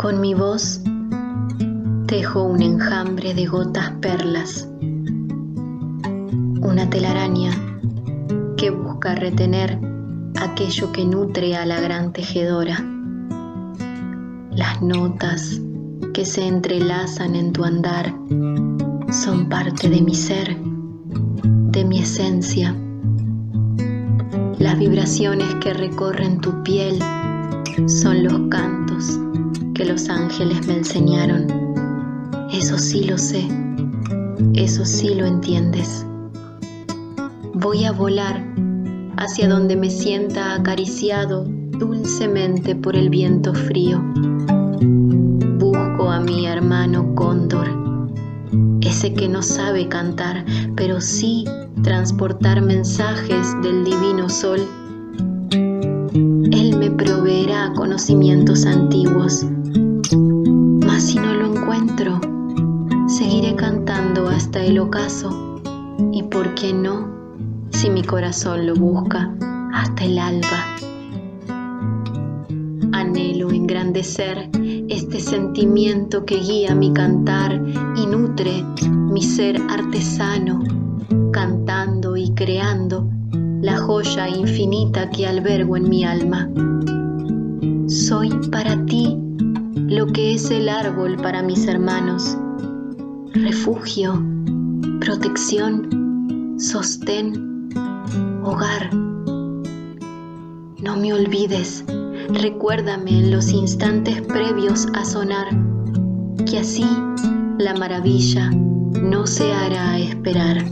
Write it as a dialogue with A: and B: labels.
A: Con mi voz tejo un enjambre de gotas perlas, una telaraña que busca retener aquello que nutre a la gran tejedora. Las notas que se entrelazan en tu andar son parte de mi ser, de mi esencia. Las vibraciones que recorren tu piel son los cantos que los ángeles me enseñaron. Eso sí lo sé, eso sí lo entiendes. Voy a volar hacia donde me sienta acariciado dulcemente por el viento frío. Busco a mi hermano cóndor, ese que no sabe cantar, pero sí transportar mensajes del divino sol. Él me proveerá conocimientos antiguos, hasta el ocaso y, ¿por qué no? Si mi corazón lo busca hasta el alba. Anhelo engrandecer este sentimiento que guía mi cantar y nutre mi ser artesano, cantando y creando la joya infinita que albergo en mi alma. Soy para ti lo que es el árbol para mis hermanos, refugio, protección, sostén, hogar. No me olvides, recuérdame en los instantes previos a sonar, que así la maravilla no se hará esperar.